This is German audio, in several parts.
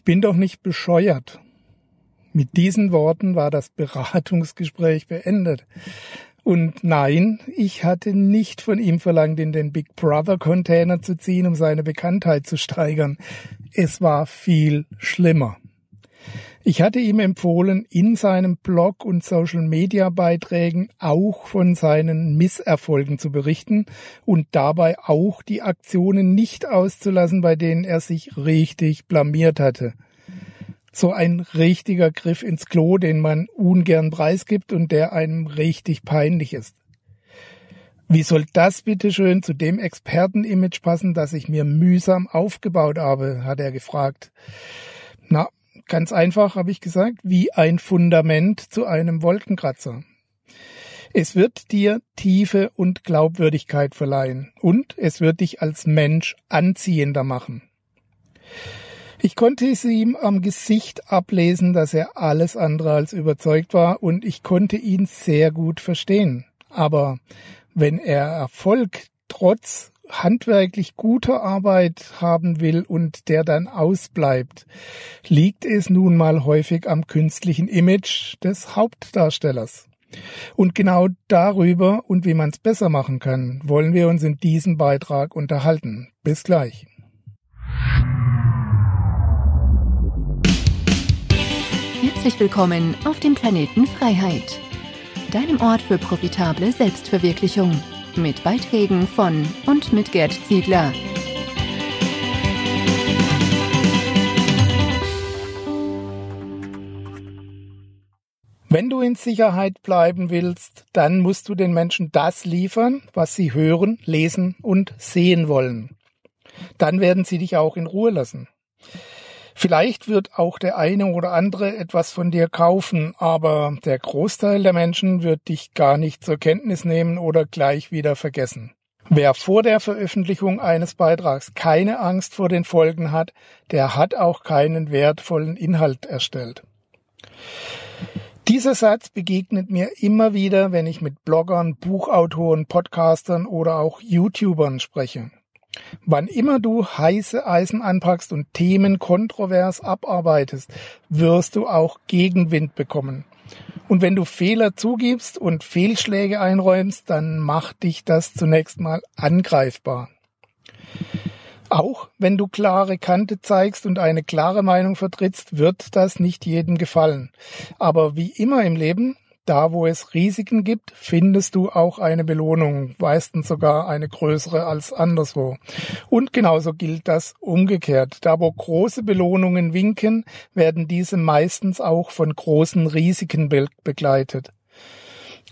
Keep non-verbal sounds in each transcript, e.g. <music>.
Ich bin doch nicht bescheuert. Mit diesen Worten war das Beratungsgespräch beendet. Und nein, ich hatte nicht von ihm verlangt, in den Big Brother Container zu ziehen, um seine Bekanntheit zu steigern. Es war viel schlimmer. Ich hatte ihm empfohlen, in seinem Blog und Social Media Beiträgen auch von seinen Misserfolgen zu berichten und dabei auch die Aktionen nicht auszulassen, bei denen er sich richtig blamiert hatte. So ein richtiger Griff ins Klo, den man ungern preisgibt und der einem richtig peinlich ist. Wie soll das bitte schön zu dem Expertenimage passen, das ich mir mühsam aufgebaut habe, hat er gefragt. Na, Ganz einfach habe ich gesagt, wie ein Fundament zu einem Wolkenkratzer. Es wird dir Tiefe und Glaubwürdigkeit verleihen und es wird dich als Mensch anziehender machen. Ich konnte es ihm am Gesicht ablesen, dass er alles andere als überzeugt war und ich konnte ihn sehr gut verstehen. Aber wenn er Erfolg trotz handwerklich gute Arbeit haben will und der dann ausbleibt, liegt es nun mal häufig am künstlichen Image des Hauptdarstellers. Und genau darüber und wie man es besser machen kann, wollen wir uns in diesem Beitrag unterhalten. Bis gleich. Herzlich willkommen auf dem Planeten Freiheit, deinem Ort für profitable Selbstverwirklichung mit Beiträgen von und mit Gerd Ziegler. Wenn du in Sicherheit bleiben willst, dann musst du den Menschen das liefern, was sie hören, lesen und sehen wollen. Dann werden sie dich auch in Ruhe lassen. Vielleicht wird auch der eine oder andere etwas von dir kaufen, aber der Großteil der Menschen wird dich gar nicht zur Kenntnis nehmen oder gleich wieder vergessen. Wer vor der Veröffentlichung eines Beitrags keine Angst vor den Folgen hat, der hat auch keinen wertvollen Inhalt erstellt. Dieser Satz begegnet mir immer wieder, wenn ich mit Bloggern, Buchautoren, Podcastern oder auch YouTubern spreche. Wann immer du heiße Eisen anpackst und Themen kontrovers abarbeitest, wirst du auch Gegenwind bekommen. Und wenn du Fehler zugibst und Fehlschläge einräumst, dann macht dich das zunächst mal angreifbar. Auch wenn du klare Kante zeigst und eine klare Meinung vertrittst, wird das nicht jedem gefallen. Aber wie immer im Leben da, wo es Risiken gibt, findest du auch eine Belohnung, meistens sogar eine größere als anderswo. Und genauso gilt das umgekehrt. Da, wo große Belohnungen winken, werden diese meistens auch von großen Risiken begleitet.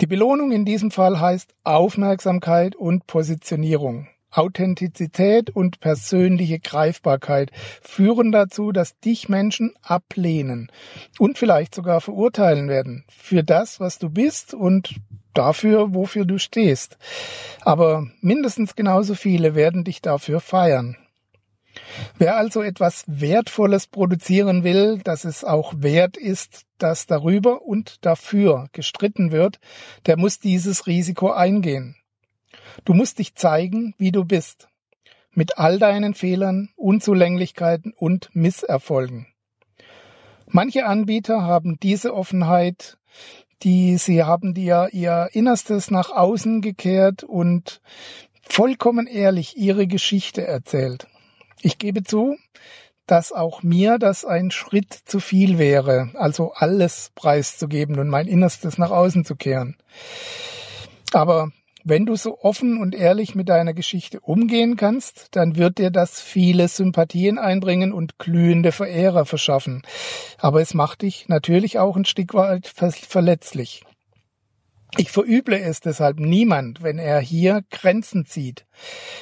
Die Belohnung in diesem Fall heißt Aufmerksamkeit und Positionierung. Authentizität und persönliche Greifbarkeit führen dazu, dass dich Menschen ablehnen und vielleicht sogar verurteilen werden für das, was du bist und dafür, wofür du stehst. Aber mindestens genauso viele werden dich dafür feiern. Wer also etwas Wertvolles produzieren will, dass es auch wert ist, dass darüber und dafür gestritten wird, der muss dieses Risiko eingehen. Du musst dich zeigen, wie du bist, mit all deinen Fehlern, Unzulänglichkeiten und Misserfolgen. Manche Anbieter haben diese Offenheit, die sie haben dir ihr Innerstes nach außen gekehrt und vollkommen ehrlich ihre Geschichte erzählt. Ich gebe zu, dass auch mir das ein Schritt zu viel wäre, also alles preiszugeben und mein Innerstes nach außen zu kehren. Aber wenn du so offen und ehrlich mit deiner Geschichte umgehen kannst, dann wird dir das viele Sympathien einbringen und glühende Verehrer verschaffen. Aber es macht dich natürlich auch ein Stück weit verletzlich. Ich verüble es deshalb niemand, wenn er hier Grenzen zieht.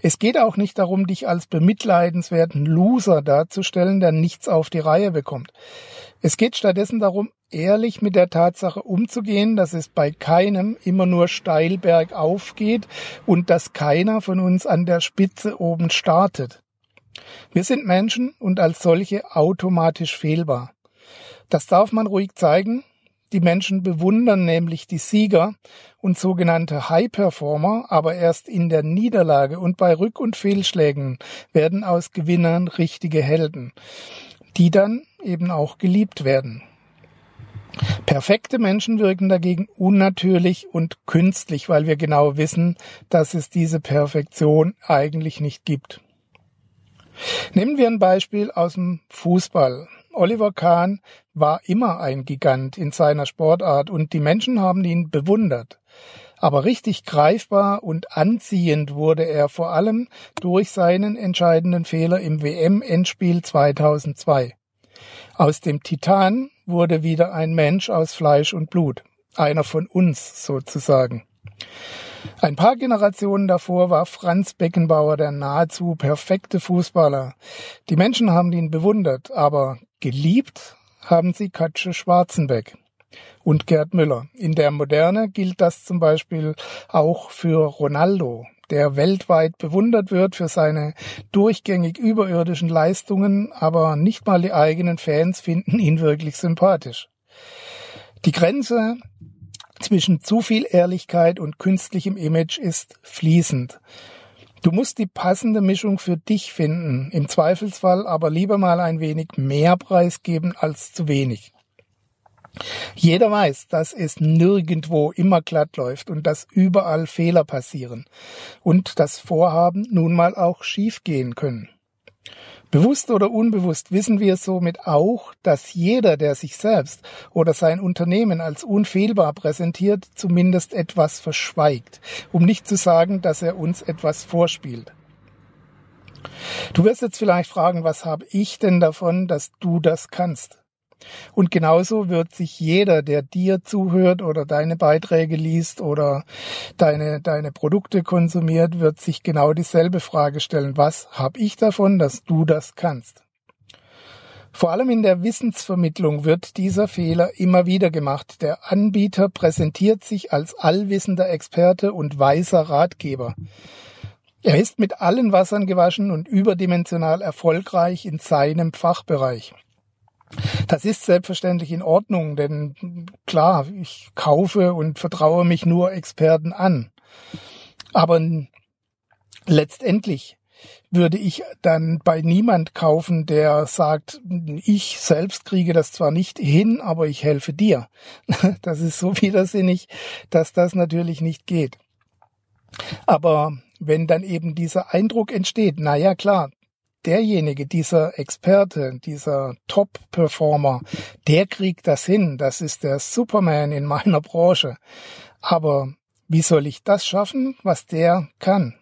Es geht auch nicht darum, dich als bemitleidenswerten Loser darzustellen, der nichts auf die Reihe bekommt. Es geht stattdessen darum, ehrlich mit der Tatsache umzugehen, dass es bei keinem immer nur steil bergauf geht und dass keiner von uns an der Spitze oben startet. Wir sind Menschen und als solche automatisch fehlbar. Das darf man ruhig zeigen. Die Menschen bewundern nämlich die Sieger und sogenannte High Performer, aber erst in der Niederlage und bei Rück- und Fehlschlägen werden aus Gewinnern richtige Helden. Die dann eben auch geliebt werden. Perfekte Menschen wirken dagegen unnatürlich und künstlich, weil wir genau wissen, dass es diese Perfektion eigentlich nicht gibt. Nehmen wir ein Beispiel aus dem Fußball. Oliver Kahn war immer ein Gigant in seiner Sportart und die Menschen haben ihn bewundert. Aber richtig greifbar und anziehend wurde er vor allem durch seinen entscheidenden Fehler im WM-Endspiel 2002. Aus dem Titan wurde wieder ein Mensch aus Fleisch und Blut, einer von uns sozusagen. Ein paar Generationen davor war Franz Beckenbauer der nahezu perfekte Fußballer. Die Menschen haben ihn bewundert, aber geliebt haben sie Katsche Schwarzenbeck und Gerd Müller. In der Moderne gilt das zum Beispiel auch für Ronaldo, der weltweit bewundert wird für seine durchgängig überirdischen Leistungen, aber nicht mal die eigenen Fans finden ihn wirklich sympathisch. Die Grenze zwischen zu viel Ehrlichkeit und künstlichem Image ist fließend. Du musst die passende Mischung für dich finden, im Zweifelsfall aber lieber mal ein wenig mehr preisgeben als zu wenig. Jeder weiß, dass es nirgendwo immer glatt läuft und dass überall Fehler passieren und dass Vorhaben nun mal auch schiefgehen können. Bewusst oder unbewusst wissen wir somit auch, dass jeder, der sich selbst oder sein Unternehmen als unfehlbar präsentiert, zumindest etwas verschweigt, um nicht zu sagen, dass er uns etwas vorspielt. Du wirst jetzt vielleicht fragen, was habe ich denn davon, dass du das kannst? Und genauso wird sich jeder, der dir zuhört oder deine Beiträge liest oder deine, deine Produkte konsumiert, wird sich genau dieselbe Frage stellen. Was habe ich davon, dass du das kannst? Vor allem in der Wissensvermittlung wird dieser Fehler immer wieder gemacht. Der Anbieter präsentiert sich als allwissender Experte und weiser Ratgeber. Er ist mit allen Wassern gewaschen und überdimensional erfolgreich in seinem Fachbereich. Das ist selbstverständlich in Ordnung, denn klar, ich kaufe und vertraue mich nur Experten an. Aber letztendlich würde ich dann bei niemand kaufen, der sagt, ich selbst kriege das zwar nicht hin, aber ich helfe dir. <laughs> Das ist so widersinnig, dass das natürlich nicht geht. Aber wenn dann eben dieser Eindruck entsteht, na ja, klar, derjenige, dieser Experte, dieser Top-Performer, der kriegt das hin. Das ist der Superman in meiner Branche. Aber wie soll ich das schaffen, was der kann?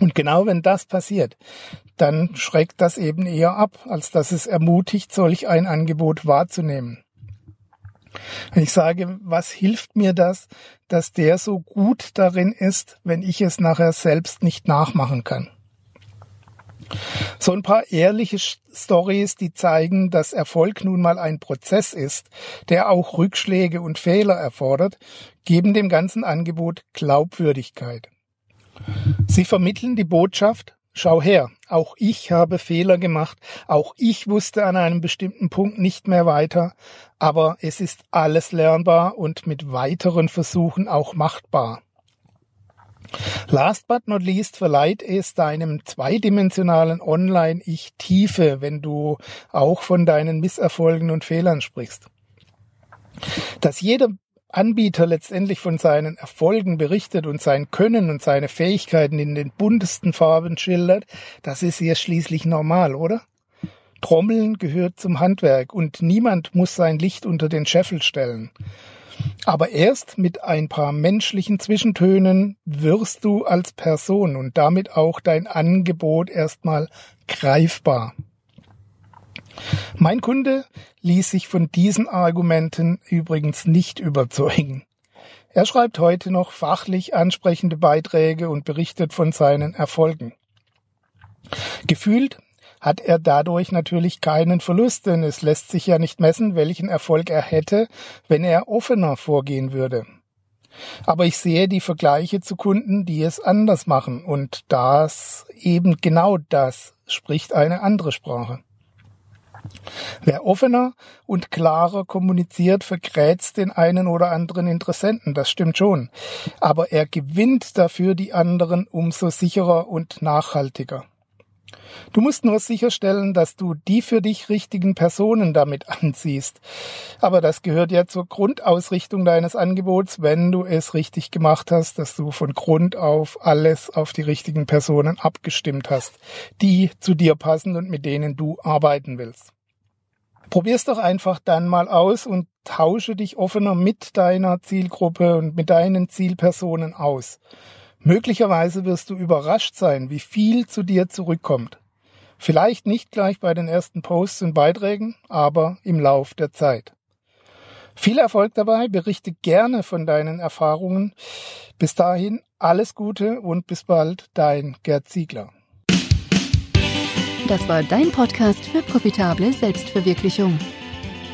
Und genau wenn das passiert, dann schreckt das eben eher ab, als dass es ermutigt, solch ein Angebot wahrzunehmen. Wenn ich sage, was hilft mir das, dass der so gut darin ist, wenn ich es nachher selbst nicht nachmachen kann? So ein paar ehrliche Stories, die zeigen, dass Erfolg nun mal ein Prozess ist, der auch Rückschläge und Fehler erfordert, geben dem ganzen Angebot Glaubwürdigkeit. Sie vermitteln die Botschaft, schau her, auch ich habe Fehler gemacht, auch ich wusste an einem bestimmten Punkt nicht mehr weiter, aber es ist alles lernbar und mit weiteren Versuchen auch machbar. Last but not least verleiht es deinem zweidimensionalen Online-Ich Tiefe, wenn du auch von deinen Misserfolgen und Fehlern sprichst. Dass jeder Anbieter letztendlich von seinen Erfolgen berichtet und sein Können und seine Fähigkeiten in den buntesten Farben schildert, das ist ja schließlich normal, oder? Trommeln gehört zum Handwerk und niemand muss sein Licht unter den Scheffel stellen. Aber erst mit ein paar menschlichen Zwischentönen wirst du als Person und damit auch dein Angebot erstmal greifbar. Mein Kunde ließ sich von diesen Argumenten übrigens nicht überzeugen. Er schreibt heute noch fachlich ansprechende Beiträge und berichtet von seinen Erfolgen. Gefühlt hat er dadurch natürlich keinen Verlust, denn es lässt sich ja nicht messen, welchen Erfolg er hätte, wenn er offener vorgehen würde. Aber ich sehe die Vergleiche zu Kunden, die es anders machen, und das eben genau das spricht eine andere Sprache. Wer offener und klarer kommuniziert, vergrätzt den einen oder anderen Interessenten, das stimmt schon. Aber er gewinnt dafür die anderen umso sicherer und nachhaltiger. Du musst nur sicherstellen, dass du die für dich richtigen Personen damit <laughs> anziehst. Aber das gehört ja zur Grundausrichtung deines Angebots, wenn du es richtig gemacht hast, dass du von Grund auf alles auf die richtigen Personen abgestimmt hast, die zu dir passen und mit denen du arbeiten willst. Probier's doch einfach dann mal aus und tausche dich offener mit deiner Zielgruppe und mit deinen Zielpersonen aus. Möglicherweise wirst du überrascht sein, wie viel zu dir zurückkommt. Vielleicht nicht gleich bei den ersten Posts und Beiträgen, aber im Lauf der Zeit. Viel Erfolg dabei, berichte gerne von deinen Erfahrungen. Bis dahin alles Gute und bis bald, dein Gerd Ziegler. Das war dein Podcast für profitable Selbstverwirklichung.